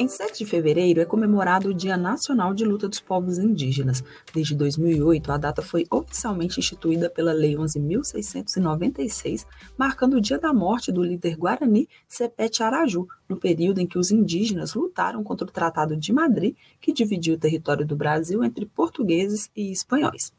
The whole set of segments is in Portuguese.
Em 7 de fevereiro é comemorado o Dia Nacional de Luta dos Povos Indígenas. Desde 2008, a data foi oficialmente instituída pela Lei 11.696, marcando o dia da morte do líder guarani Sepete Araju, no período em que os indígenas lutaram contra o Tratado de Madrid, que dividiu o território do Brasil entre portugueses e espanhóis.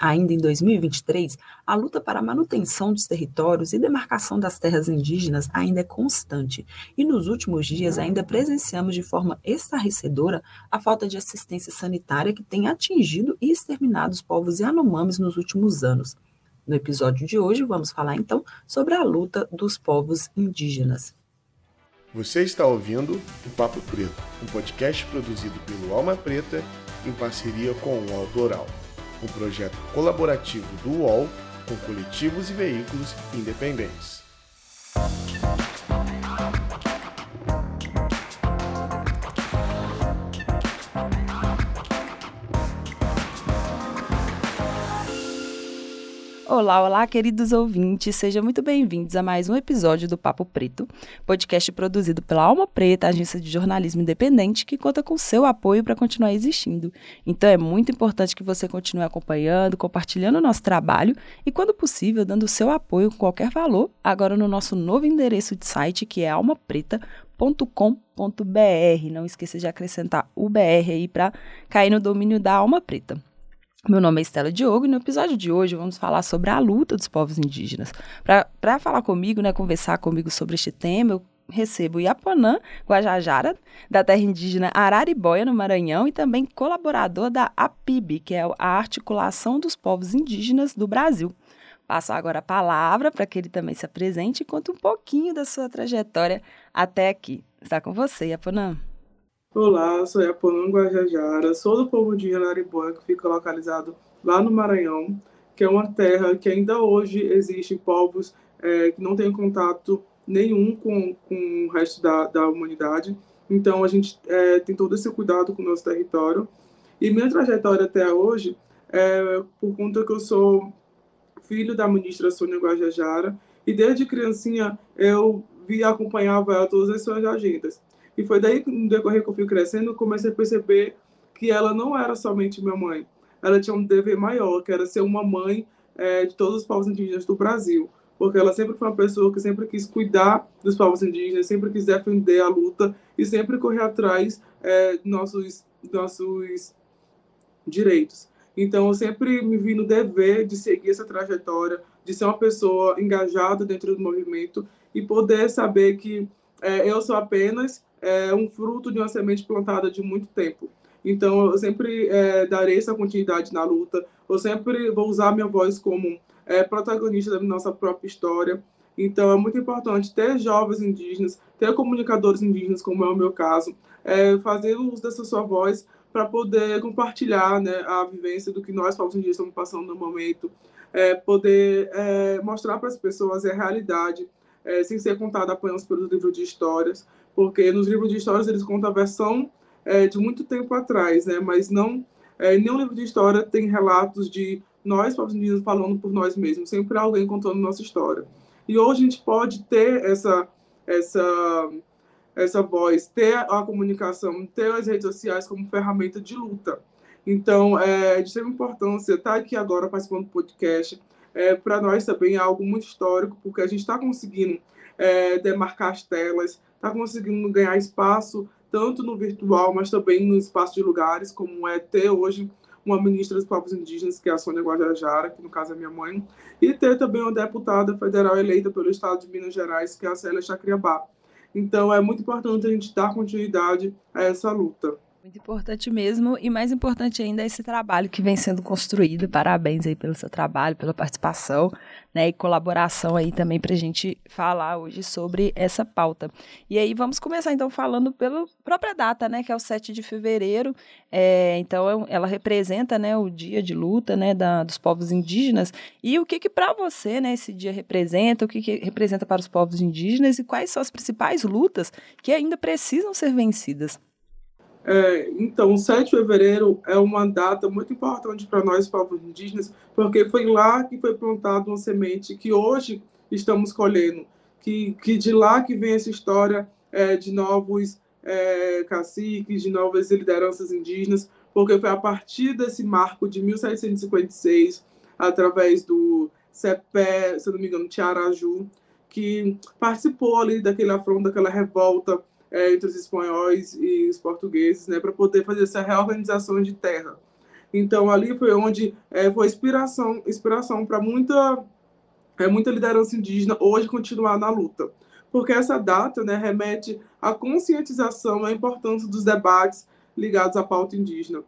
Ainda em 2023, a luta para a manutenção dos territórios e demarcação das terras indígenas ainda é constante, e nos últimos dias ainda presenciamos de forma estarrecedora a falta de assistência sanitária que tem atingido e exterminado os povos Yanomamis nos últimos anos. No episódio de hoje, vamos falar então sobre a luta dos povos indígenas. Você está ouvindo o Papo Preto, um podcast produzido pelo Alma Preta em parceria com o Autoral um projeto colaborativo do UOL com coletivos e veículos independentes. Olá, olá, queridos ouvintes, sejam muito bem-vindos a mais um episódio do Papo Preto, podcast produzido pela Alma Preta, agência de jornalismo independente que conta com seu apoio para continuar existindo. Então é muito importante que você continue acompanhando, compartilhando o nosso trabalho e, quando possível, dando o seu apoio com qualquer valor, agora no nosso novo endereço de site que é almapreta.com.br. Não esqueça de acrescentar o BR aí para cair no domínio da Alma Preta. Meu nome é Estela Diogo e no episódio de hoje vamos falar sobre a luta dos povos indígenas. Para falar comigo, né, conversar comigo sobre este tema, eu recebo Iaponã Guajajara, da terra indígena Araribóia, no Maranhão, e também colaborador da APIB, que é a Articulação dos Povos Indígenas do Brasil. Passo agora a palavra para que ele também se apresente e conte um pouquinho da sua trajetória até aqui. Está com você, Iaponã. Olá, sou Yaponã Guajajara, sou do povo de Araribóia, que fica localizado lá no Maranhão, que é uma terra que ainda hoje existem povos é, que não têm contato nenhum com, com o resto da, da humanidade. Então, a gente é, tem todo esse cuidado com o nosso território. E minha trajetória até hoje é por conta que eu sou filho da ministra Sônia Guajajara, e desde criancinha eu via acompanhava ela todas as suas agendas. E foi daí que, no decorrer que eu fui crescendo, eu comecei a perceber que ela não era somente minha mãe. Ela tinha um dever maior, que era ser uma mãe é, de todos os povos indígenas do Brasil. Porque ela sempre foi uma pessoa que sempre quis cuidar dos povos indígenas, sempre quis defender a luta e sempre correr atrás é, nossos, nossos direitos. Então, eu sempre me vi no dever de seguir essa trajetória, de ser uma pessoa engajada dentro do movimento e poder saber que é, eu sou apenas é um fruto de uma semente plantada de muito tempo. Então, eu sempre é, darei essa continuidade na luta, eu sempre vou usar minha voz como é, protagonista da nossa própria história. Então, é muito importante ter jovens indígenas, ter comunicadores indígenas, como é o meu caso, é, fazer uso dessa sua voz para poder compartilhar né, a vivência do que nós, povos indígenas, estamos passando no momento, é, poder é, mostrar para as pessoas a realidade, é, sem ser contada apenas pelos livros de histórias, porque nos livros de histórias eles contam a versão é, de muito tempo atrás, né? Mas não é, nenhum livro de história tem relatos de nós, povos indígenas, falando por nós mesmos, sempre alguém contando nossa história. E hoje a gente pode ter essa essa essa voz, ter a comunicação, ter as redes sociais como ferramenta de luta. Então, é de extrema importância estar aqui agora participando do podcast. É, Para nós também é algo muito histórico, porque a gente está conseguindo é, demarcar as telas, está conseguindo ganhar espaço tanto no virtual, mas também no espaço de lugares, como é ter hoje uma ministra dos povos indígenas, que é a Sônia Guajajara, que no caso é minha mãe, e ter também uma deputada federal eleita pelo estado de Minas Gerais, que é a Célia Chacriabá. Então, é muito importante a gente dar continuidade a essa luta. Muito importante mesmo, e mais importante ainda é esse trabalho que vem sendo construído. Parabéns aí pelo seu trabalho, pela participação, né, e colaboração aí também para a gente falar hoje sobre essa pauta. E aí vamos começar então falando pela própria data, né, que é o 7 de fevereiro. É, então ela representa, né, o dia de luta, né, da, dos povos indígenas. E o que que para você, né, esse dia representa? O que que representa para os povos indígenas e quais são as principais lutas que ainda precisam ser vencidas? É, então, 7 de fevereiro é uma data muito importante para nós, povos indígenas, porque foi lá que foi plantada uma semente que hoje estamos colhendo, que, que de lá que vem essa história é, de novos é, caciques, de novas lideranças indígenas, porque foi a partir desse marco de 1756, através do CEPé, se não me engano, Tiaraju, que participou ali daquele afronto, daquela revolta é, entre os espanhóis e os portugueses, né, para poder fazer essa reorganização de terra. Então ali foi onde é, foi inspiração, inspiração para muita é, muita liderança indígena hoje continuar na luta, porque essa data, né, remete à conscientização à importância dos debates ligados à pauta indígena,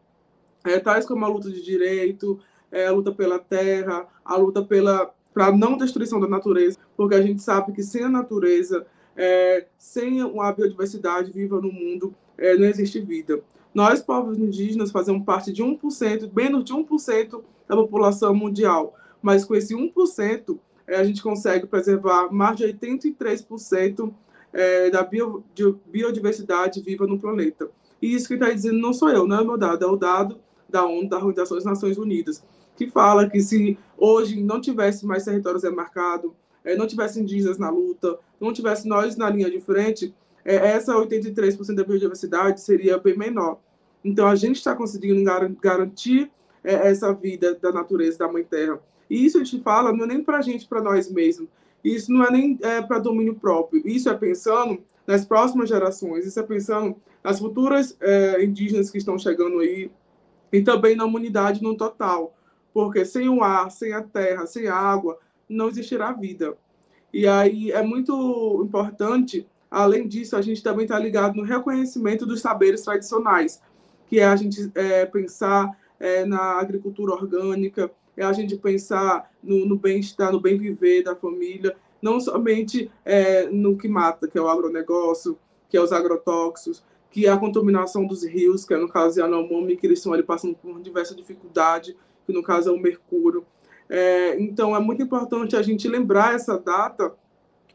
é, tais como a luta de direito, é, a luta pela terra, a luta pela para não destruição da natureza, porque a gente sabe que sem a natureza é, sem uma biodiversidade viva no mundo, é, não existe vida. Nós, povos indígenas, fazemos parte de 1%, menos de 1% da população mundial, mas com esse 1%, é, a gente consegue preservar mais de 83% é, da bio, biodiversidade viva no planeta. E isso que está dizendo não sou eu, não é meu dado, é o dado da ONU, da Organização das Nações Unidas, que fala que se hoje não tivesse mais territórios demarcados, é, não tivesse indígenas na luta, não tivesse nós na linha de frente, é, essa 83% da biodiversidade seria bem menor. Então, a gente está conseguindo gar garantir é, essa vida da natureza, da Mãe Terra. E isso a gente fala não é nem para a gente, para nós mesmos. Isso não é nem é, para domínio próprio. Isso é pensando nas próximas gerações. Isso é pensando nas futuras é, indígenas que estão chegando aí e também na humanidade no total. Porque sem o ar, sem a terra, sem a água, não existirá vida. E aí é muito importante, além disso, a gente também está ligado no reconhecimento dos saberes tradicionais, que é a gente é, pensar é, na agricultura orgânica, é a gente pensar no, no bem-estar, no bem-viver da família, não somente é, no que mata, que é o agronegócio, que é os agrotóxicos, que é a contaminação dos rios, que é no caso de Yanomami, que eles estão ali passando por diversas dificuldades, que no caso é o mercúrio. É, então, é muito importante a gente lembrar essa data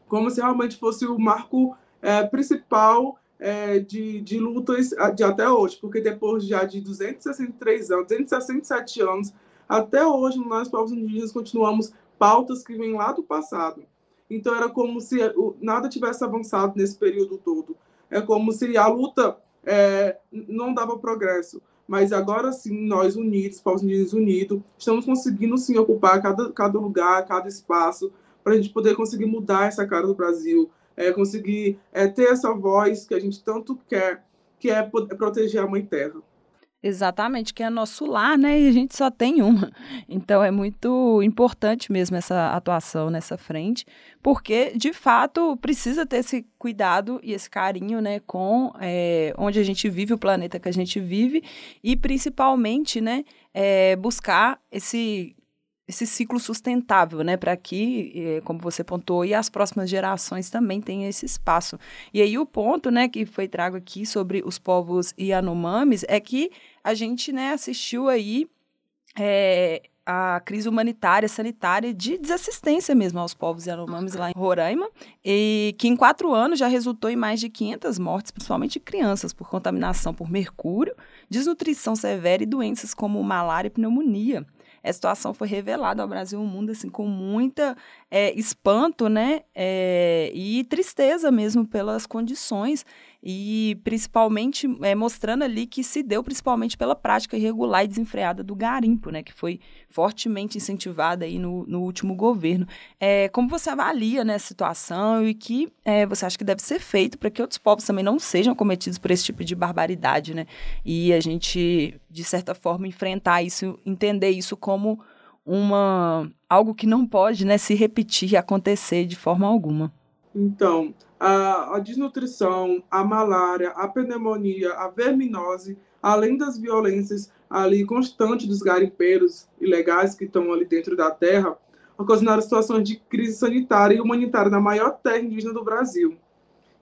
como se realmente fosse o marco é, principal é, de, de lutas de até hoje, porque depois já de 263 anos, 267 anos, até hoje nós, povos indígenas, continuamos pautas que vêm lá do passado. Então, era como se nada tivesse avançado nesse período todo. É como se a luta é, não dava progresso. Mas agora sim, nós unidos, povos indígenas unidos, estamos conseguindo sim ocupar cada, cada lugar, cada espaço, para a gente poder conseguir mudar essa cara do Brasil, é, conseguir é, ter essa voz que a gente tanto quer, que é proteger a Mãe Terra. Exatamente, que é nosso lar, né? E a gente só tem uma. Então é muito importante mesmo essa atuação nessa frente, porque de fato precisa ter esse cuidado e esse carinho, né, com é, onde a gente vive, o planeta que a gente vive, e principalmente, né, é, buscar esse esse ciclo sustentável, né, para que, eh, como você pontuou, e as próximas gerações também tenham esse espaço. E aí o ponto, né, que foi trago aqui sobre os povos Yanomamis é que a gente, né, assistiu aí é, a crise humanitária, sanitária, de desassistência mesmo aos povos Yanomamis lá em Roraima, e que em quatro anos já resultou em mais de 500 mortes, principalmente de crianças, por contaminação por mercúrio, desnutrição severa e doenças como malária e pneumonia a situação foi revelada ao Brasil e ao mundo assim com muita é, espanto, né, é, e tristeza mesmo pelas condições e principalmente é, mostrando ali que se deu principalmente pela prática irregular e desenfreada do garimpo, né, que foi fortemente incentivada aí no, no último governo. É, como você avalia né, situação e que é, você acha que deve ser feito para que outros povos também não sejam cometidos por esse tipo de barbaridade, né? E a gente, de certa forma, enfrentar isso, entender isso como uma algo que não pode né, se repetir e acontecer de forma alguma. Então, a, a desnutrição, a malária, a pneumonia, a verminose, além das violências ali constantes dos garimpeiros ilegais que estão ali dentro da terra, ocasionaram situações de crise sanitária e humanitária na maior terra indígena do Brasil,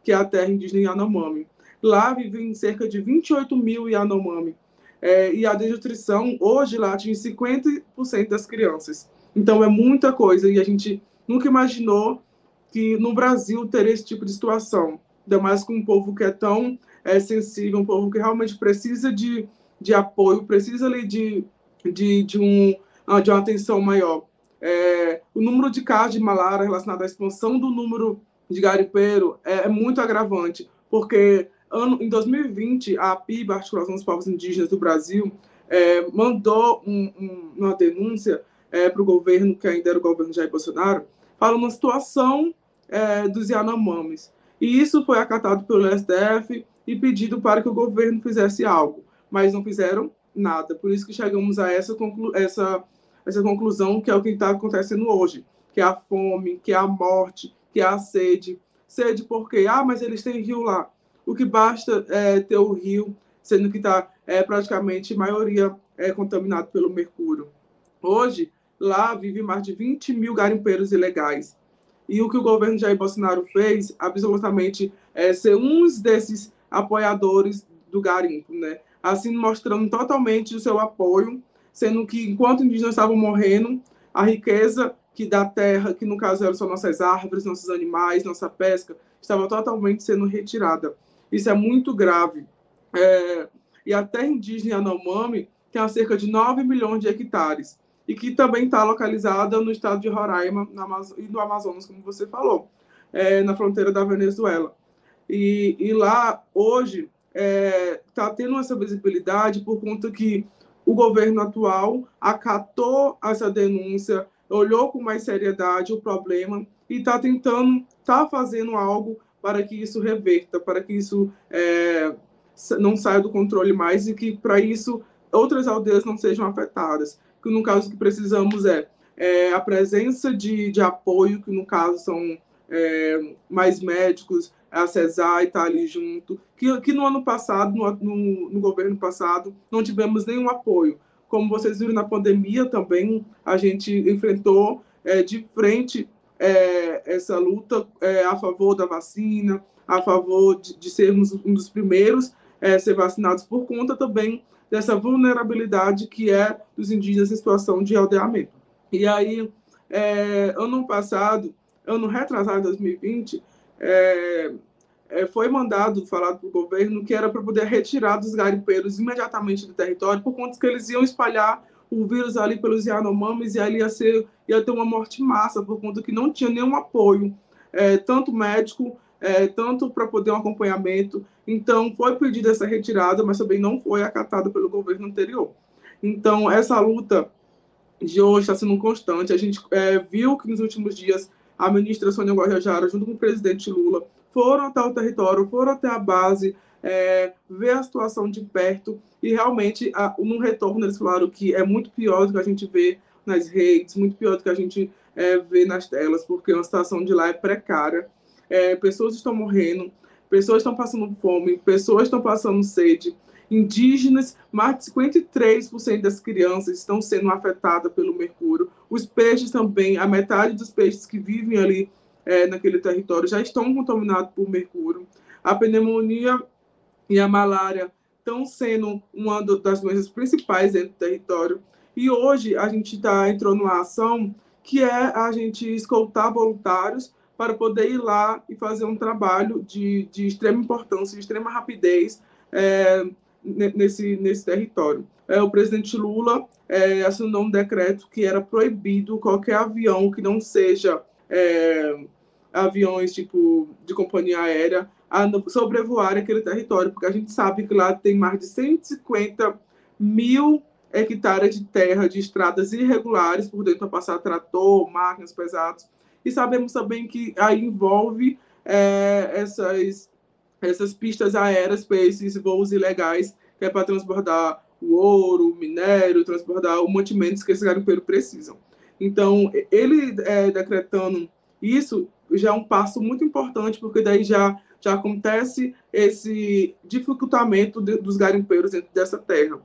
que é a terra indígena Yanomami. Lá vivem cerca de 28 mil Yanomami. É, e a desnutrição, hoje, lá atinge 50% das crianças. Então, é muita coisa. E a gente nunca imaginou que no Brasil teria esse tipo de situação, ainda mais com um povo que é tão é, sensível, um povo que realmente precisa de, de apoio, precisa ali de, de, de, um, ah, de uma atenção maior. É, o número de casos de malária relacionado à expansão do número de garipeiro é, é muito agravante, porque ano, em 2020, a PIB, a Articulação dos Povos Indígenas do Brasil, é, mandou um, um, uma denúncia é, para o governo, que ainda era o governo Jair Bolsonaro, falando uma situação é, dos Yanomamis. E isso foi acatado pelo STF e pedido para que o governo fizesse algo, mas não fizeram nada. Por isso que chegamos a essa, conclu essa, essa conclusão, que é o que está acontecendo hoje, que é a fome, que é a morte, que é a sede. Sede porque, ah, mas eles têm rio lá. O que basta é ter o rio, sendo que está é, praticamente maioria é, contaminado pelo mercúrio. Hoje, lá vive mais de 20 mil garimpeiros ilegais. E o que o governo Jair Bolsonaro fez, absolutamente, é ser um desses apoiadores do garimpo, né? Assim, mostrando totalmente o seu apoio, sendo que enquanto indígenas estavam morrendo, a riqueza que da terra, que no caso eram só nossas árvores, nossos animais, nossa pesca, estava totalmente sendo retirada. Isso é muito grave. É, e a terra indígena Yanomami tem cerca de 9 milhões de hectares e que também está localizada no estado de Roraima e no Amazonas, como você falou, é, na fronteira da Venezuela. E, e lá, hoje, está é, tá tendo essa visibilidade por conta que o governo atual acatou essa denúncia, olhou com mais seriedade o problema e está tentando, está fazendo algo para que isso reverta, para que isso é, não saia do controle mais e que, para isso, outras aldeias não sejam afetadas. Que no caso que precisamos é, é a presença de, de apoio, que no caso são é, mais médicos, a CESAR está ali junto, que, que no ano passado, no, no, no governo passado, não tivemos nenhum apoio. Como vocês viram na pandemia também, a gente enfrentou é, de frente é, essa luta é, a favor da vacina, a favor de, de sermos um dos primeiros é, a ser vacinados por conta também dessa vulnerabilidade que é dos indígenas em situação de aldeamento. E aí, é, ano passado, ano retrasado, 2020, é, é, foi mandado, falado para o governo, que era para poder retirar dos garimpeiros imediatamente do território, por conta que eles iam espalhar o vírus ali pelos Yanomamis e ali ia, ser, ia ter uma morte massa, por conta que não tinha nenhum apoio, é, tanto médico, é, tanto para poder um acompanhamento. Então, foi pedida essa retirada, mas também não foi acatada pelo governo anterior. Então, essa luta de hoje está sendo constante. A gente é, viu que nos últimos dias a ministra Sônia Guajajara, junto com o presidente Lula, foram até o território, foram até a base, é, ver a situação de perto e realmente, a, no retorno, eles falaram que é muito pior do que a gente vê nas redes, muito pior do que a gente é, vê nas telas, porque a situação de lá é precária. É, pessoas estão morrendo, pessoas estão passando fome, pessoas estão passando sede. Indígenas, mais de 53% das crianças estão sendo afetadas pelo mercúrio. Os peixes também, a metade dos peixes que vivem ali é, naquele território já estão contaminados por mercúrio. A pneumonia e a malária estão sendo uma das doenças principais dentro do território. E hoje a gente está entrou numa ação que é a gente escoltar voluntários para poder ir lá e fazer um trabalho de, de extrema importância, de extrema rapidez é, nesse, nesse território. É, o presidente Lula é, assinou um decreto que era proibido qualquer avião que não seja é, aviões tipo de companhia aérea a sobrevoar aquele território, porque a gente sabe que lá tem mais de 150 mil hectares de terra de estradas irregulares por dentro para passar trator, máquinas pesadas. E sabemos também que aí envolve é, essas, essas pistas aéreas para esses voos ilegais, que é para transbordar o ouro, o minério, transbordar os mantimentos que esse garimpeiro precisam. Então, ele é, decretando isso, já é um passo muito importante, porque daí já, já acontece esse dificultamento de, dos garimpeiros dentro dessa terra.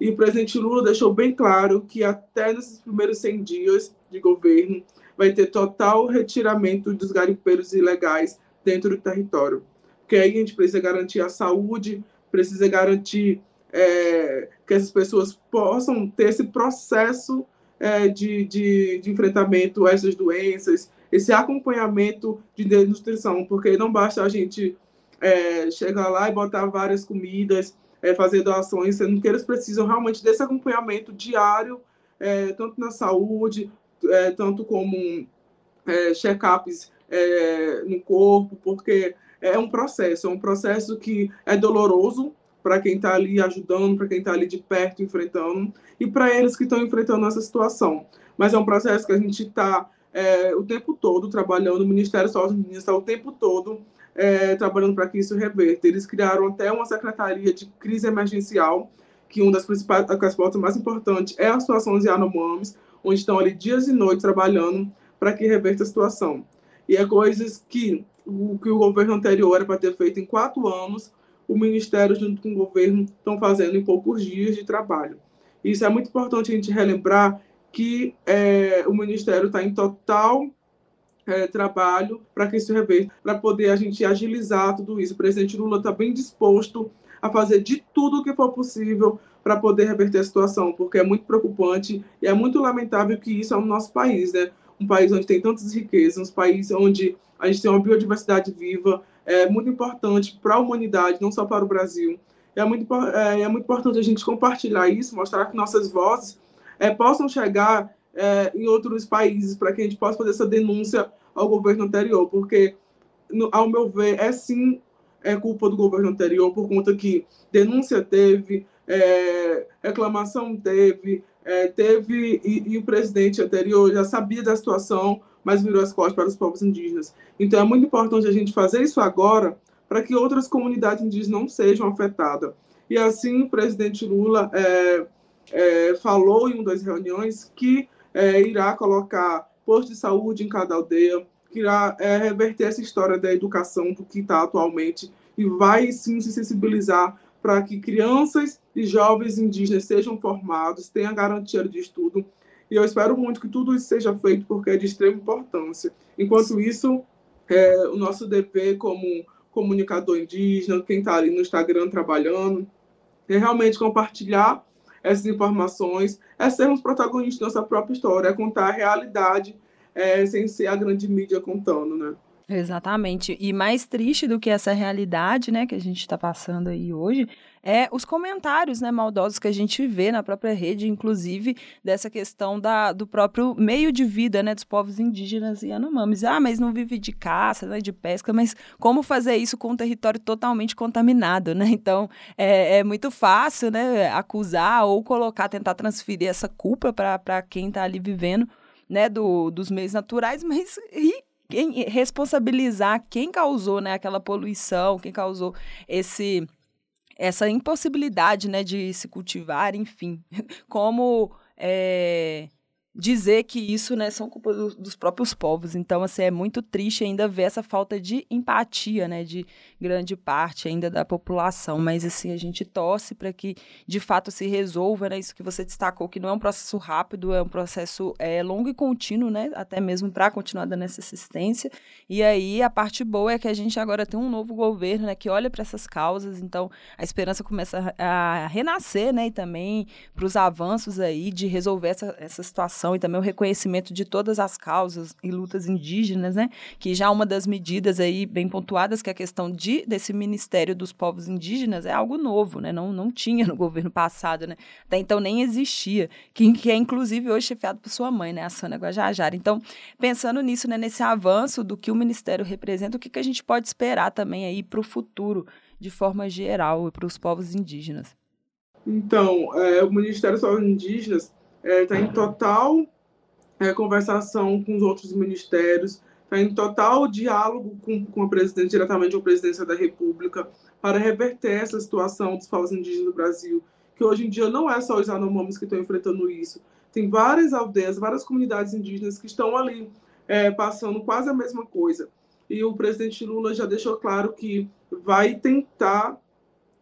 E o presidente Lula deixou bem claro que até nesses primeiros 100 dias de governo vai ter total retiramento dos garimpeiros ilegais dentro do território. Porque aí a gente precisa garantir a saúde, precisa garantir é, que essas pessoas possam ter esse processo é, de, de, de enfrentamento a essas doenças, esse acompanhamento de desnutrição, porque não basta a gente é, chegar lá e botar várias comidas, é, fazer doações, sendo que eles precisam realmente desse acompanhamento diário, é, tanto na saúde, é, tanto como é, check-ups é, no corpo, porque é um processo, é um processo que é doloroso para quem está ali ajudando, para quem está ali de perto enfrentando e para eles que estão enfrentando essa situação. Mas é um processo que a gente está é, o tempo todo trabalhando, o Ministério Saúde está o tempo todo é, trabalhando para que isso reverta. Eles criaram até uma secretaria de crise emergencial, que uma das principais, das pautas mais importantes é a situação dos Yanomamis, onde estão ali dias e noites trabalhando para que reverta a situação. E é coisas que o que o governo anterior era para ter feito em quatro anos, o Ministério, junto com o governo, estão fazendo em poucos dias de trabalho. Isso é muito importante a gente relembrar que é, o Ministério está em total é, trabalho para que isso reverta, para poder a gente agilizar tudo isso. O presidente Lula está bem disposto a fazer de tudo o que for possível para poder reverter a situação, porque é muito preocupante e é muito lamentável que isso é no nosso país, né? Um país onde tem tantas riquezas, um país onde a gente tem uma biodiversidade viva, é muito importante para a humanidade, não só para o Brasil. É muito, é, é muito importante a gente compartilhar isso, mostrar que nossas vozes é, possam chegar é, em outros países para que a gente possa fazer essa denúncia ao governo anterior, porque, no, ao meu ver, é sim é culpa do governo anterior, por conta que denúncia teve, é, reclamação teve, é, teve e, e, o presidente anterior já sabia da situação, mas virou as costas para os povos indígenas. Então é muito importante a gente fazer isso agora para que outras comunidades indígenas não sejam afetadas. E assim o presidente Lula é, é, falou em uma das reuniões que é, irá colocar posto de saúde em cada aldeia, que irá é, reverter essa história da educação do que está atualmente e vai sim se sensibilizar para que crianças e jovens indígenas sejam formados, tenham garantia de estudo. E eu espero muito que tudo isso seja feito, porque é de extrema importância. Enquanto isso, é, o nosso dever como comunicador indígena, quem está ali no Instagram trabalhando, é realmente compartilhar essas informações, é sermos protagonistas da nossa própria história, é contar a realidade é, sem ser a grande mídia contando, né? Exatamente. E mais triste do que essa realidade, né, que a gente está passando aí hoje, é os comentários, né, maldosos que a gente vê na própria rede, inclusive dessa questão da, do próprio meio de vida, né, dos povos indígenas e anomames. Ah, mas não vive de caça, né, de pesca, mas como fazer isso com um território totalmente contaminado, né? Então, é, é muito fácil, né, acusar ou colocar, tentar transferir essa culpa para quem está ali vivendo, né, do, dos meios naturais, mas e quem, responsabilizar quem causou né, aquela poluição, quem causou esse essa impossibilidade né, de se cultivar, enfim, como é, dizer que isso né, são culpa do, dos próprios povos. Então, assim, é muito triste ainda ver essa falta de empatia, né, de grande parte ainda da população. Mas, assim, a gente torce para que, de fato, se resolva, né, isso que você destacou, que não é um processo rápido, é um processo é, longo e contínuo, né, até mesmo para continuar dando essa assistência. E aí, a parte boa é que a gente agora tem um novo governo, né, que olha para essas causas, então a esperança começa a, renascer, né, e também para os avanços aí de resolver essa, essa situação e também o reconhecimento de todas as causas e lutas indígenas, né? Que já uma das medidas aí bem pontuadas, que é a questão de, desse Ministério dos Povos Indígenas, é algo novo, né? Não, não tinha no governo passado, né? Até então nem existia, que, que é inclusive hoje chefiado por sua mãe, né? A Sônia Guajajara. Então, pensando nisso, né? Nesse avanço do que o Ministério representa, o que, que a gente pode esperar também aí para o futuro, de forma geral, para os povos indígenas? Então, é, o Ministério dos Povos Indígenas está é, tá em total é, conversação com os outros ministérios, está em total diálogo com, com a presidente, diretamente com a presidência da República, para reverter essa situação dos povos indígenas do Brasil, que hoje em dia não é só os Yanomamis que estão enfrentando isso. Tem várias aldeias, várias comunidades indígenas que estão ali é, passando quase a mesma coisa. E o presidente Lula já deixou claro que vai tentar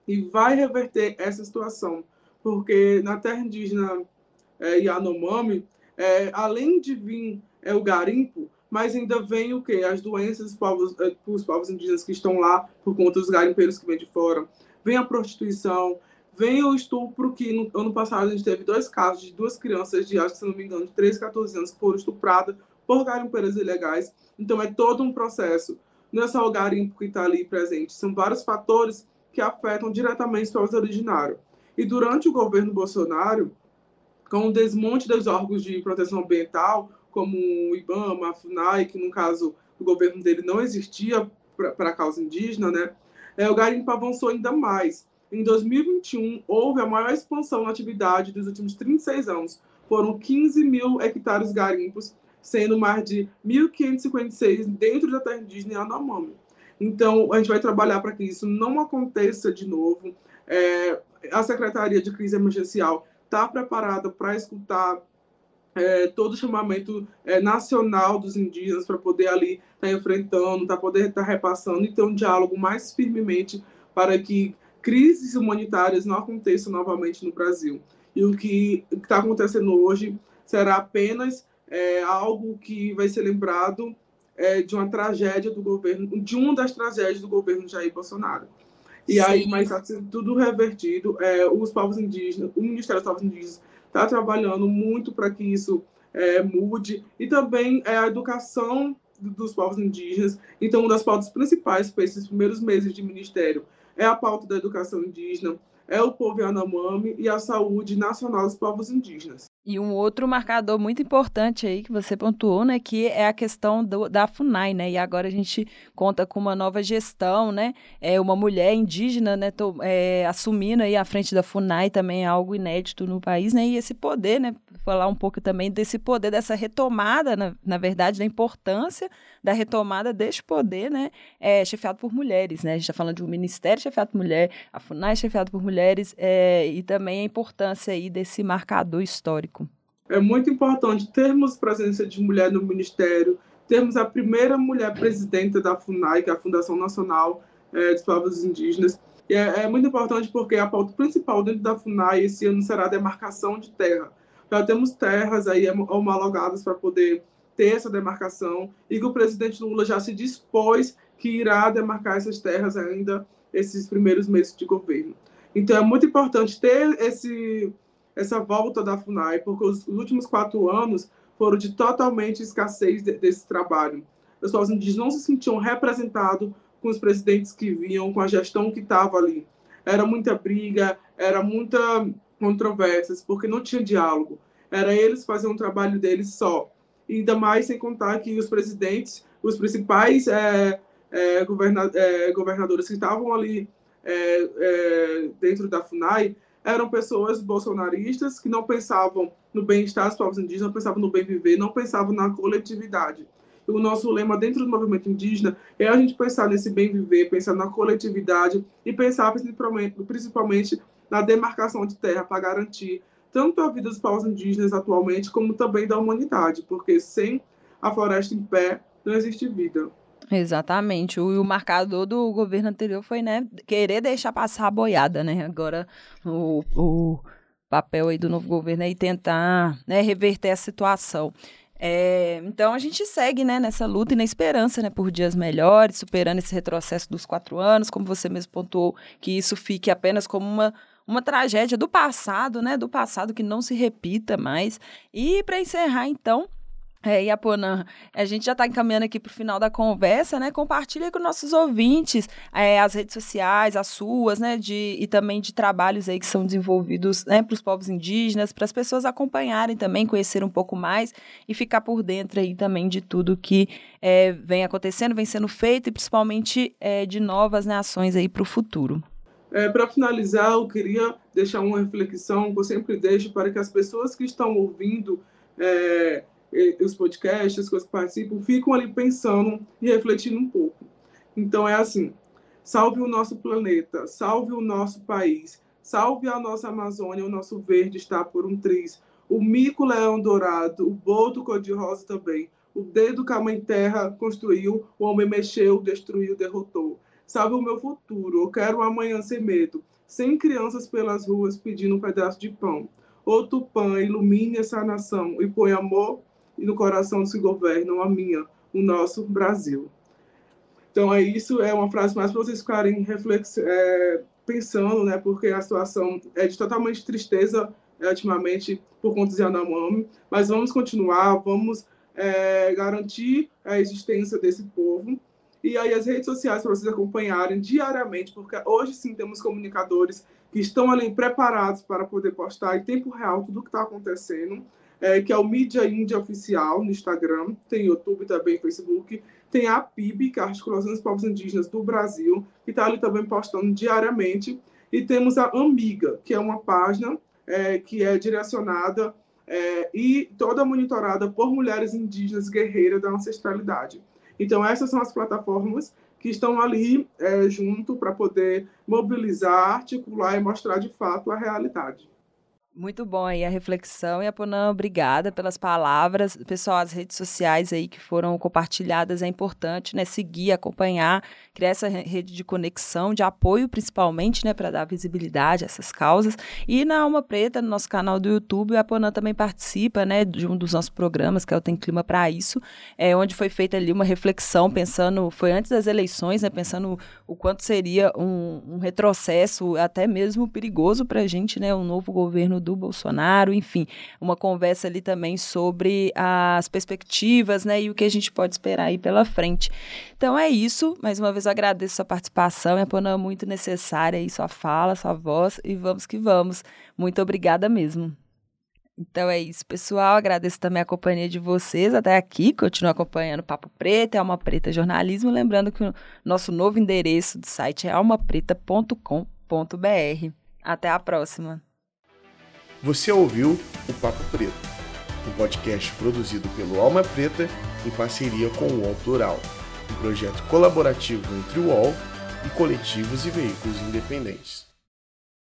e vai reverter essa situação, porque na terra indígena é, Yanomami, é, além de vir é, o garimpo, mas ainda vem o quê? As doenças dos povos, é, os povos indígenas que estão lá por conta dos garimpeiros que vêm de fora. Vem a prostituição, vem o estupro, que no ano passado a gente teve dois casos de duas crianças de, acho se não me engano, de 13, 14 anos, que foram estupradas por garimpeiros ilegais. Então é todo um processo. Não é só o garimpo que está ali presente, são vários fatores que afetam diretamente os povos originários. E durante o governo Bolsonaro, com o desmonte dos órgãos de proteção ambiental, como o IBAMA, a FUNAI, que no caso do governo dele não existia, para a causa indígena, né, é, o garimpo avançou ainda mais. Em 2021, houve a maior expansão na atividade dos últimos 36 anos. Foram 15 mil hectares garimpos, sendo mais de 1.556 dentro da terra indígena Yanomami. Então, a gente vai trabalhar para que isso não aconteça de novo. É, a Secretaria de Crise Emergencial está preparada para escutar é, todo o chamamento é, nacional dos indígenas para poder ali estar tá enfrentando, para poder estar tá repassando e ter um diálogo mais firmemente para que crises humanitárias não aconteçam novamente no Brasil. E o que está acontecendo hoje será apenas é, algo que vai ser lembrado é, de uma tragédia do governo, de uma das tragédias do governo Jair Bolsonaro. E Sim. aí, mas está sendo tudo revertido. É, os povos indígenas, o Ministério dos Povos Indígenas está trabalhando muito para que isso é, mude. E também é, a educação dos povos indígenas. Então, uma das pautas principais para esses primeiros meses de ministério é a pauta da educação indígena, é o povo Yanomami e a saúde nacional dos povos indígenas. E um outro marcador muito importante aí que você pontuou, né, que é a questão do, da FUNAI, né, e agora a gente conta com uma nova gestão, né, é uma mulher indígena, né, tô, é, assumindo aí a frente da FUNAI também é algo inédito no país, né, e esse poder, né, falar um pouco também desse poder, dessa retomada, na, na verdade, da importância da retomada deste poder, né, é, chefiado por mulheres, né, a gente está falando de um ministério chefiado por mulher, a FUNAI chefiado por mulheres, é, e também a importância aí desse marcador histórico é muito importante termos presença de mulher no Ministério, termos a primeira mulher presidenta da FUNAI, que é a Fundação Nacional é, dos Povos Indígenas. E é, é, muito importante porque a pauta principal dentro da FUNAI esse ano será a demarcação de terra. Já temos terras aí homologadas para poder ter essa demarcação e que o presidente Lula já se dispôs que irá demarcar essas terras ainda esses primeiros meses de governo. Então é muito importante ter esse essa volta da FUNAI, porque os, os últimos quatro anos foram de totalmente escassez de, desse trabalho. Os indígenas não se sentiam representados com os presidentes que vinham, com a gestão que estava ali. Era muita briga, era muita controvérsias, porque não tinha diálogo. Era eles fazendo o trabalho deles só. E ainda mais sem contar que os presidentes, os principais é, é, governa, é, governadores que estavam ali é, é, dentro da FUNAI eram pessoas bolsonaristas que não pensavam no bem-estar dos povos indígenas, não pensavam no bem viver, não pensavam na coletividade. O nosso lema dentro do movimento indígena é a gente pensar nesse bem viver, pensar na coletividade e pensar principalmente na demarcação de terra para garantir tanto a vida dos povos indígenas atualmente como também da humanidade, porque sem a floresta em pé não existe vida. Exatamente. O, o marcador do governo anterior foi, né, querer deixar passar a boiada, né? Agora o, o papel aí do novo governo é tentar né, reverter a situação. É, então a gente segue né, nessa luta e na esperança né, por dias melhores, superando esse retrocesso dos quatro anos, como você mesmo pontuou, que isso fique apenas como uma, uma tragédia do passado, né? Do passado que não se repita mais. E para encerrar, então, é, a Pona, a gente já está encaminhando aqui para o final da conversa, né? Compartilha com nossos ouvintes é, as redes sociais, as suas, né? De, e também de trabalhos aí que são desenvolvidos né, para os povos indígenas, para as pessoas acompanharem também, conhecer um pouco mais e ficar por dentro aí também de tudo que é, vem acontecendo, vem sendo feito e principalmente é, de novas né, ações aí para o futuro. É, para finalizar, eu queria deixar uma reflexão que eu sempre deixo para que as pessoas que estão ouvindo é, os podcasts, as coisas que participam, ficam ali pensando e refletindo um pouco. Então é assim: salve o nosso planeta, salve o nosso país, salve a nossa Amazônia, o nosso verde está por um triz, o mico-leão dourado, o boto cor-de-rosa também, o dedo que a mãe terra construiu, o homem mexeu, destruiu, derrotou. Salve o meu futuro, eu quero um amanhã sem medo, sem crianças pelas ruas pedindo um pedaço de pão. Ô Tupã, ilumine essa nação e põe amor e no coração dos que governam a minha, o nosso Brasil. Então, é isso, é uma frase mais para vocês ficarem reflex, é, pensando, né, porque a situação é de totalmente tristeza é, ultimamente por conta de Yanomami, mas vamos continuar, vamos é, garantir a existência desse povo. E aí as redes sociais para vocês acompanharem diariamente, porque hoje sim temos comunicadores que estão ali preparados para poder postar em tempo real tudo o que está acontecendo é, que é o Mídia Índia Oficial no Instagram, tem YouTube também, Facebook, Tem a PIB, que é a Articulação dos Povos Indígenas do Brasil, que está ali também postando diariamente. E temos a Amiga, que é uma página é, que é direcionada é, e toda monitorada por mulheres indígenas guerreiras da ancestralidade. Então, essas são as plataformas que estão ali é, junto para poder mobilizar, articular e mostrar de fato a realidade. Muito bom aí a reflexão e a Ponã, obrigada pelas palavras. Pessoal, as redes sociais aí que foram compartilhadas é importante, né? Seguir, acompanhar, criar essa rede de conexão, de apoio principalmente, né? Para dar visibilidade a essas causas. E na Alma Preta, no nosso canal do YouTube, a Ponã também participa, né? De um dos nossos programas, que é o Tem Clima para Isso, é, onde foi feita ali uma reflexão, pensando, foi antes das eleições, né? Pensando o quanto seria um, um retrocesso, até mesmo perigoso para a gente, né? Um novo governo do Bolsonaro, enfim, uma conversa ali também sobre as perspectivas, né, e o que a gente pode esperar aí pela frente. Então é isso, mais uma vez eu agradeço sua participação, é uma muito necessária aí sua fala, sua voz, e vamos que vamos. Muito obrigada mesmo. Então é isso, pessoal. Agradeço também a companhia de vocês até aqui. Continuo acompanhando Papo Preto, Alma Preta Jornalismo. Lembrando que o nosso novo endereço do site é almapreta.com.br. Até a próxima. Você ouviu o Papo Preto, um podcast produzido pelo Alma Preta em parceria com o UOL Plural, um projeto colaborativo entre o UOL e coletivos e veículos independentes.